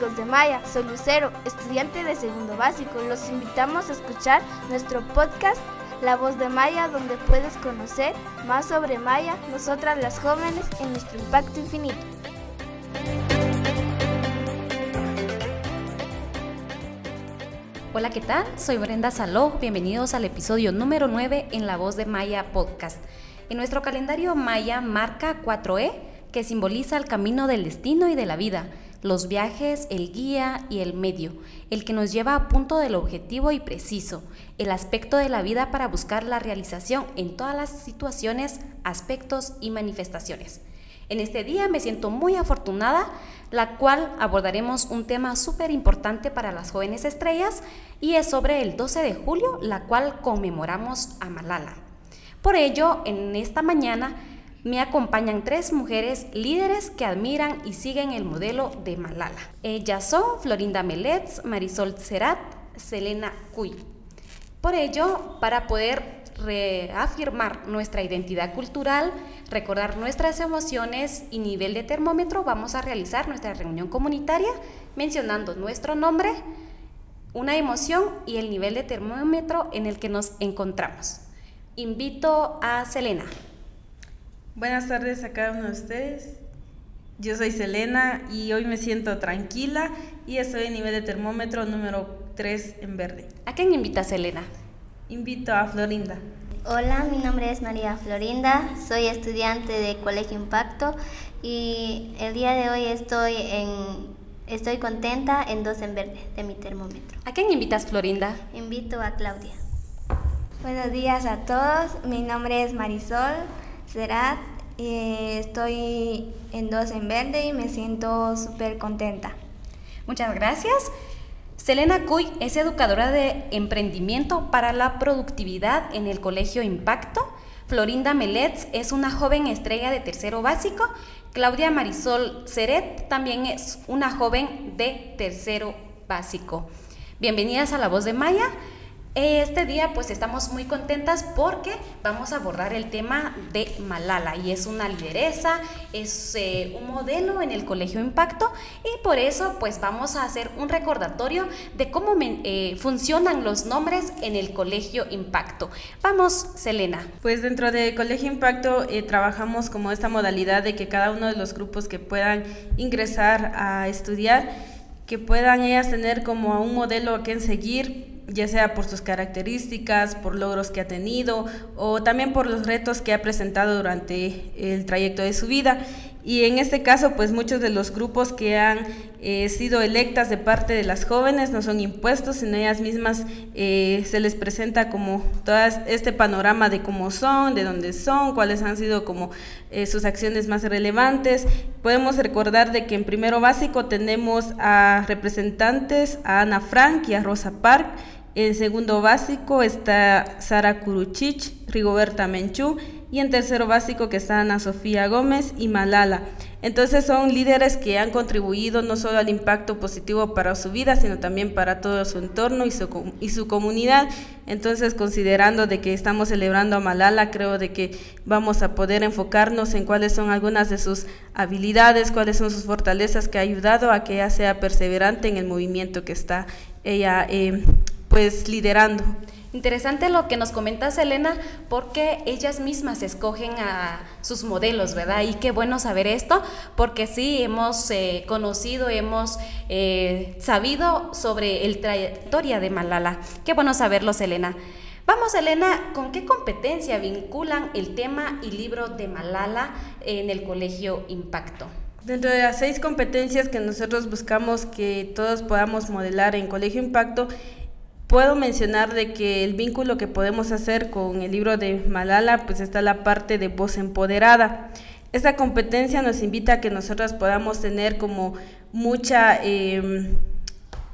de Maya, soy Lucero, estudiante de segundo básico. Los invitamos a escuchar nuestro podcast La Voz de Maya, donde puedes conocer más sobre Maya, nosotras las jóvenes, en nuestro impacto infinito. Hola, ¿qué tal? Soy Brenda Saló. Bienvenidos al episodio número 9 en La Voz de Maya Podcast. En nuestro calendario Maya marca 4E, que simboliza el camino del destino y de la vida, los viajes, el guía y el medio, el que nos lleva a punto del objetivo y preciso, el aspecto de la vida para buscar la realización en todas las situaciones, aspectos y manifestaciones. En este día me siento muy afortunada, la cual abordaremos un tema súper importante para las jóvenes estrellas y es sobre el 12 de julio, la cual conmemoramos a Malala. Por ello, en esta mañana me acompañan tres mujeres líderes que admiran y siguen el modelo de Malala. Ellas son Florinda Meletz, Marisol Cerat, Selena Cuy. Por ello, para poder reafirmar nuestra identidad cultural, recordar nuestras emociones y nivel de termómetro, vamos a realizar nuestra reunión comunitaria mencionando nuestro nombre, una emoción y el nivel de termómetro en el que nos encontramos. Invito a Selena. Buenas tardes a cada uno de ustedes. Yo soy Selena y hoy me siento tranquila y estoy en nivel de termómetro número 3 en verde. ¿A quién invita Selena? Invito a Florinda. Hola, mi nombre es María Florinda, soy estudiante de Colegio Impacto y el día de hoy estoy en estoy contenta en dos en verde de mi termómetro. ¿A quién invitas Florinda? Invito a Claudia. Buenos días a todos, mi nombre es Marisol Cerat, y estoy en dos en verde y me siento súper contenta. Muchas gracias. Selena Cuy es educadora de emprendimiento para la productividad en el Colegio Impacto. Florinda Meletz es una joven estrella de tercero básico. Claudia Marisol Ceret también es una joven de tercero básico. Bienvenidas a La Voz de Maya. Este día pues estamos muy contentas porque vamos a abordar el tema de Malala y es una lideresa, es eh, un modelo en el Colegio Impacto y por eso pues vamos a hacer un recordatorio de cómo eh, funcionan los nombres en el Colegio Impacto. Vamos, Selena. Pues dentro del Colegio Impacto eh, trabajamos como esta modalidad de que cada uno de los grupos que puedan ingresar a estudiar, que puedan ellas tener como un modelo a quien seguir ya sea por sus características, por logros que ha tenido o también por los retos que ha presentado durante el trayecto de su vida. Y en este caso, pues muchos de los grupos que han eh, sido electas de parte de las jóvenes no son impuestos, sino ellas mismas eh, se les presenta como todo este panorama de cómo son, de dónde son, cuáles han sido como eh, sus acciones más relevantes. Podemos recordar de que en primero básico tenemos a representantes, a Ana Frank y a Rosa Park, en segundo básico está Sara Kuruchich, Rigoberta Menchú y en tercero básico que está Ana Sofía Gómez y Malala. Entonces son líderes que han contribuido no solo al impacto positivo para su vida, sino también para todo su entorno y su, y su comunidad. Entonces, considerando de que estamos celebrando a Malala, creo de que vamos a poder enfocarnos en cuáles son algunas de sus habilidades, cuáles son sus fortalezas que ha ayudado a que ella sea perseverante en el movimiento que está ella eh, pues liderando. Interesante lo que nos comenta Selena, porque ellas mismas escogen a sus modelos, ¿verdad? Y qué bueno saber esto, porque sí hemos eh, conocido, hemos eh, sabido sobre el trayectoria de Malala. Qué bueno saberlo, Selena. Vamos, Elena, ¿con qué competencia vinculan el tema y libro de Malala en el Colegio Impacto? Dentro de las seis competencias que nosotros buscamos que todos podamos modelar en Colegio Impacto, Puedo mencionar de que el vínculo que podemos hacer con el libro de Malala, pues está la parte de voz empoderada. Esta competencia nos invita a que nosotros podamos tener como mucha... Eh,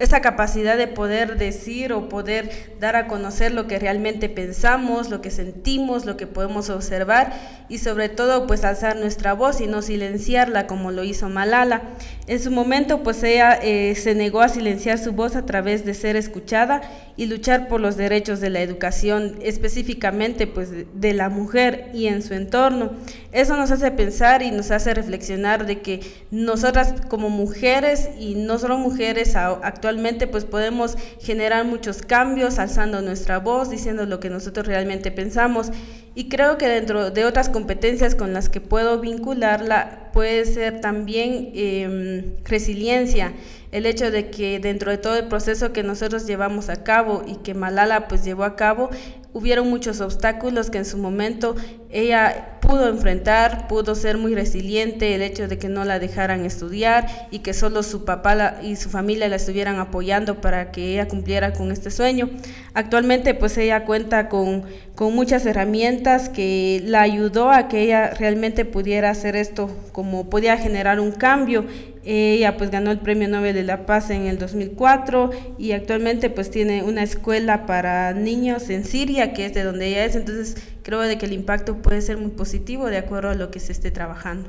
esa capacidad de poder decir o poder dar a conocer lo que realmente pensamos, lo que sentimos, lo que podemos observar y sobre todo pues alzar nuestra voz y no silenciarla como lo hizo Malala. En su momento, pues ella eh, se negó a silenciar su voz a través de ser escuchada y luchar por los derechos de la educación, específicamente pues de la mujer y en su entorno. Eso nos hace pensar y nos hace reflexionar de que nosotras como mujeres y no solo mujeres actualmente pues podemos generar muchos cambios alzando nuestra voz, diciendo lo que nosotros realmente pensamos. Y creo que dentro de otras competencias con las que puedo vincularla puede ser también em, resiliencia, el hecho de que dentro de todo el proceso que nosotros llevamos a cabo y que Malala pues llevó a cabo, hubieron muchos obstáculos que en su momento ella pudo enfrentar, pudo ser muy resiliente, el hecho de que no la dejaran estudiar y que solo su papá y su familia la estuvieran apoyando para que ella cumpliera con este sueño. Actualmente pues ella cuenta con, con muchas herramientas que la ayudó a que ella realmente pudiera hacer esto, como podía generar un cambio ella pues ganó el Premio Nobel de la Paz en el 2004 y actualmente pues tiene una escuela para niños en Siria, que es de donde ella es, entonces creo de que el impacto puede ser muy positivo de acuerdo a lo que se esté trabajando.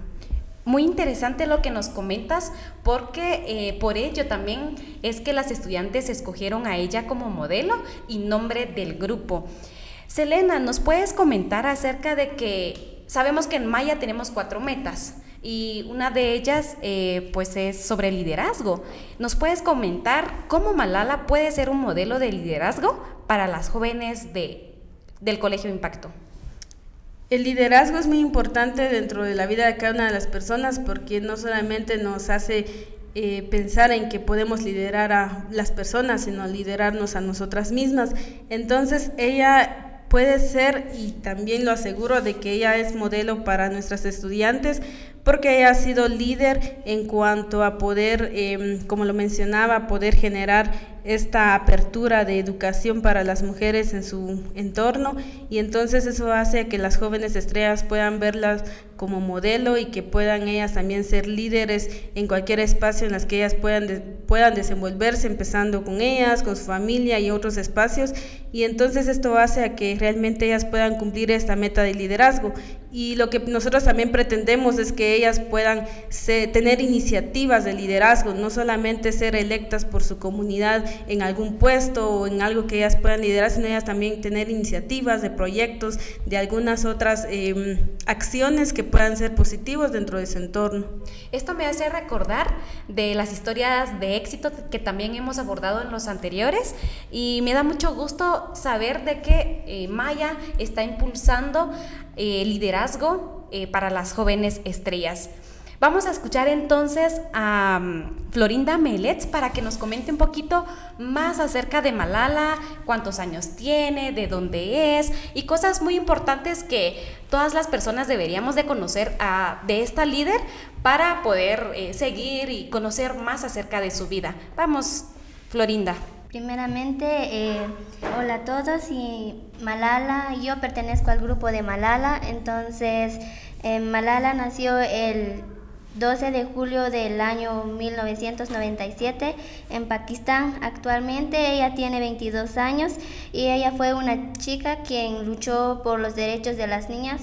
Muy interesante lo que nos comentas porque eh, por ello también es que las estudiantes escogieron a ella como modelo y nombre del grupo. Selena, ¿nos puedes comentar acerca de que sabemos que en Maya tenemos cuatro metas? Y una de ellas eh, pues es sobre liderazgo. ¿Nos puedes comentar cómo Malala puede ser un modelo de liderazgo para las jóvenes de, del Colegio Impacto? El liderazgo es muy importante dentro de la vida de cada una de las personas porque no solamente nos hace eh, pensar en que podemos liderar a las personas, sino liderarnos a nosotras mismas. Entonces ella puede ser, y también lo aseguro, de que ella es modelo para nuestras estudiantes, porque ha sido líder en cuanto a poder, em, como lo mencionaba, poder generar esta apertura de educación para las mujeres en su entorno y entonces eso hace que las jóvenes estrellas puedan verlas como modelo y que puedan ellas también ser líderes en cualquier espacio en las que ellas puedan, puedan desenvolverse, empezando con ellas, con su familia y otros espacios. Y entonces esto hace a que realmente ellas puedan cumplir esta meta de liderazgo. Y lo que nosotros también pretendemos es que ellas puedan tener iniciativas de liderazgo, no solamente ser electas por su comunidad en algún puesto o en algo que ellas puedan liderar, sino ellas también tener iniciativas de proyectos, de algunas otras em, acciones que puedan ser positivos dentro de su entorno. Esto me hace recordar de las historias de éxito que también hemos abordado en los anteriores y me da mucho gusto saber de que eh, Maya está impulsando eh, liderazgo eh, para las jóvenes estrellas. Vamos a escuchar entonces a mm, Florinda Melets para que nos comente un poquito más acerca de Malala, cuántos años tiene, de dónde es y cosas muy importantes que todas las personas deberíamos de conocer a, de esta líder para poder eh, seguir y conocer más acerca de su vida. Vamos, Florinda. Primeramente, eh, hola a todos y Malala, yo pertenezco al grupo de Malala, entonces eh, Malala nació el 12 de julio del año 1997 en Pakistán. Actualmente ella tiene 22 años y ella fue una chica quien luchó por los derechos de las niñas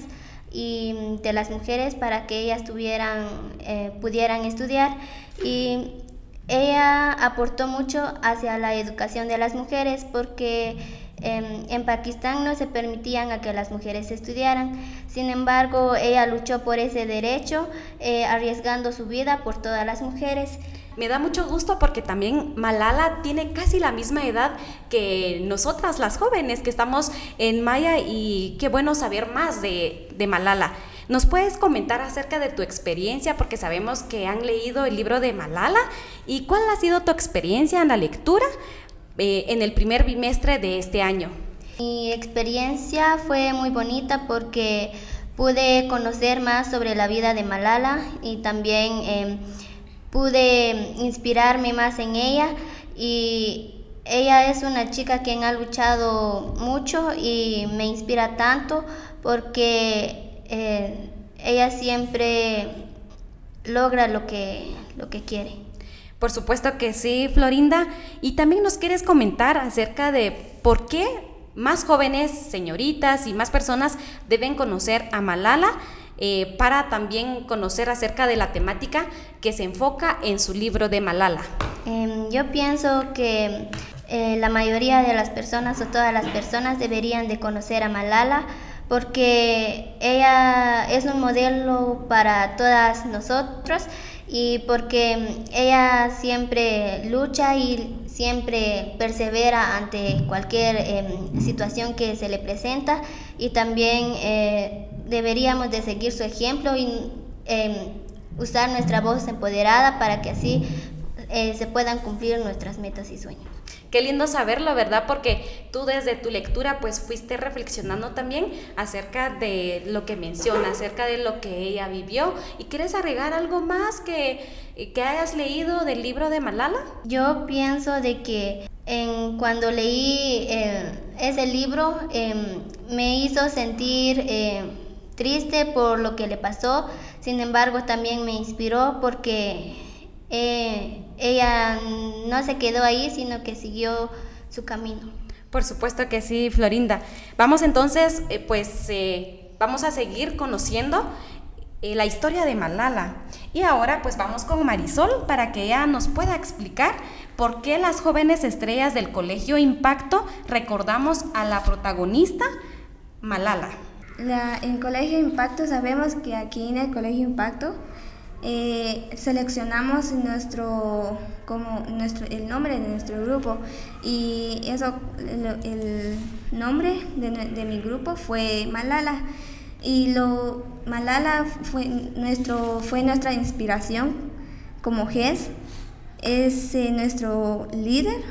y de las mujeres para que ellas tuvieran, eh, pudieran estudiar y ella aportó mucho hacia la educación de las mujeres porque en, Pakistán no se permitían a que las mujeres estudiaran. Sin embargo, ella luchó por ese derecho, eh, arriesgando su vida por todas las mujeres. Me da mucho gusto porque también Malala tiene casi la misma edad que nosotras, las jóvenes que estamos en Maya, y qué bueno saber más de, de Malala. ¿Nos puedes comentar acerca de tu experiencia? Porque sabemos que han leído el libro de Malala. ¿Y cuál ha sido tu experiencia en la lectura? Eh, en el primer bimestre de este año? Mi experiencia fue muy bonita porque pude conocer más sobre la vida de Malala y también em, pude inspirarme más en ella y ella es una chica quien ha luchado mucho y me inspira tanto porque eh, ella siempre logra lo que, lo que quiere. Por supuesto que sí, Florinda. Y también nos quieres comentar acerca de por qué más jóvenes, señoritas y más personas deben conocer a Malala eh, para también conocer acerca de la temática que se enfoca en su libro de Malala? Em, yo pienso que eh, la mayoría de las personas o todas las personas deberían de conocer a Malala porque ella es un modelo para todas nosotros y porque ella siempre lucha y siempre persevera ante cualquier em, situación que se le presenta y también eh, deberíamos de seguir su ejemplo y em, usar nuestra voz empoderada para que así eh, se puedan cumplir nuestras metas y sueños. Qué lindo saberlo, ¿verdad? Porque tú desde tu lectura pues fuiste reflexionando también acerca de lo que menciona, acerca de lo que ella vivió. ¿Y quieres agregar algo más que, que hayas leído del libro de Malala? Yo pienso de que en, cuando leí eh, ese libro em, me hizo sentir eh, triste por lo que le pasó, sin embargo también me inspiró porque eh, ella no se quedó ahí, sino que siguió su camino. Por supuesto que sí, Florinda. Vamos entonces, eh, pues eh, vamos a seguir conociendo la historia de Malala. Y ahora pues vamos con Marisol para que ella nos pueda explicar por qué las jóvenes estrellas del Colegio Impacto recordamos a la protagonista Malala. La, en Colegio Impacto sabemos que aquí en el Colegio Impacto eh, seleccionamos nuestro, como nuestro, el nombre de nuestro grupo. Y eso, el, nombre de, mi grupo fue Malala. Y lo, Malala fue, nuestro, fue nuestra inspiración como GES, es eh, nuestro líder.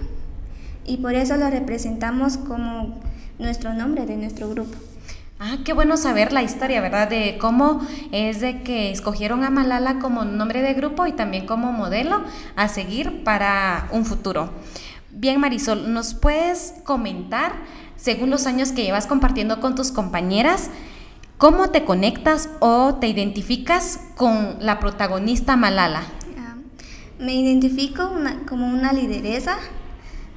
Y por eso lo representamos como nuestro nombre de nuestro grupo. Ah, qué bueno saber la historia, ¿verdad? De cómo es de que escogieron a Malala como nombre de grupo y también como modelo a seguir para un futuro. Bien, Marisol, ¿nos puedes comentar, según los años que llevas compartiendo con tus compañeras, cómo te conectas o te identificas con la protagonista Malala? Me identifico como una lideresa,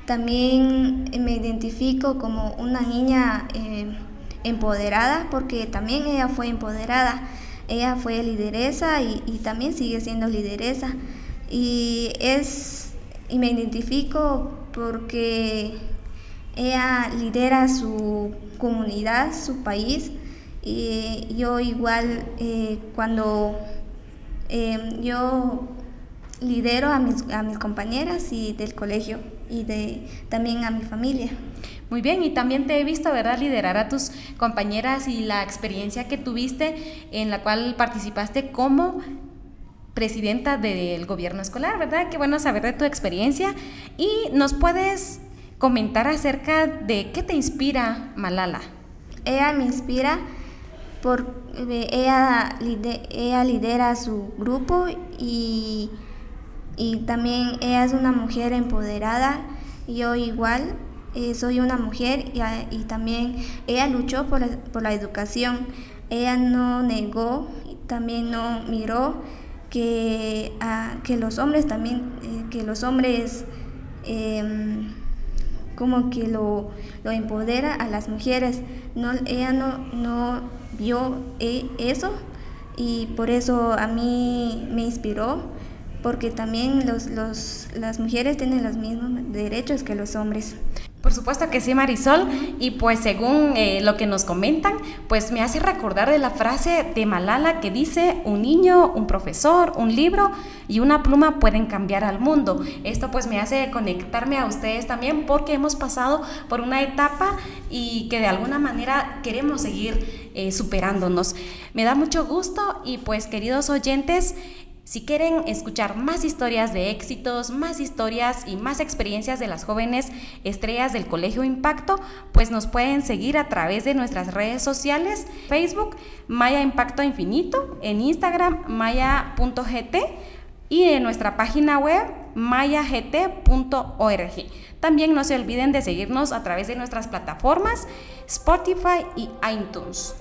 también me identifico como una niña... Eh, empoderada porque también ella fue empoderada. Ella fue lideresa y, también sigue siendo lideresa. Y, es, y me identifico porque ella lidera su comunidad, su país. Y yo igual eh, cuando em, yo lidero a mis, a mis compañeras y del colegio y de, también a mi familia. Muy bien, y también te he visto, ¿verdad?, liderar a tus compañeras y la experiencia que tuviste en la cual participaste como presidenta del gobierno escolar, ¿verdad? Qué bueno saber de tu experiencia. Y nos puedes comentar acerca de qué te inspira Malala. Ella me inspira porque ella, ella lidera su grupo y, y también ella es una mujer empoderada. Yo igual eh, soy una mujer y, también ella luchó por la, educación. Ella no negó, también no miró que, que los hombres también, eh, que los hombres em, como que lo, lo, empodera a las mujeres. Ella no, no vio eh, eso y por eso a mí me inspiró porque también los, los, las mujeres tienen los mismos derechos que los hombres. Por supuesto que sí, Marisol. Y pues según eh, lo que nos comentan, pues me hace recordar de la frase de Malala que dice, un niño, un profesor, un libro y una pluma pueden cambiar al mundo. Esto pues me hace conectarme a ustedes también porque hemos pasado por una etapa y que de alguna manera queremos seguir eh, superándonos. Me da mucho gusto y pues queridos oyentes, si quieren escuchar más historias de éxitos, más historias y más experiencias de las jóvenes estrellas del Colegio Impacto, pues nos pueden seguir a través de nuestras redes sociales, Facebook, Maya Impacto Infinito, en Instagram, maya.gt y en nuestra página web mayagt.org. También no se olviden de seguirnos a través de nuestras plataformas Spotify y iTunes.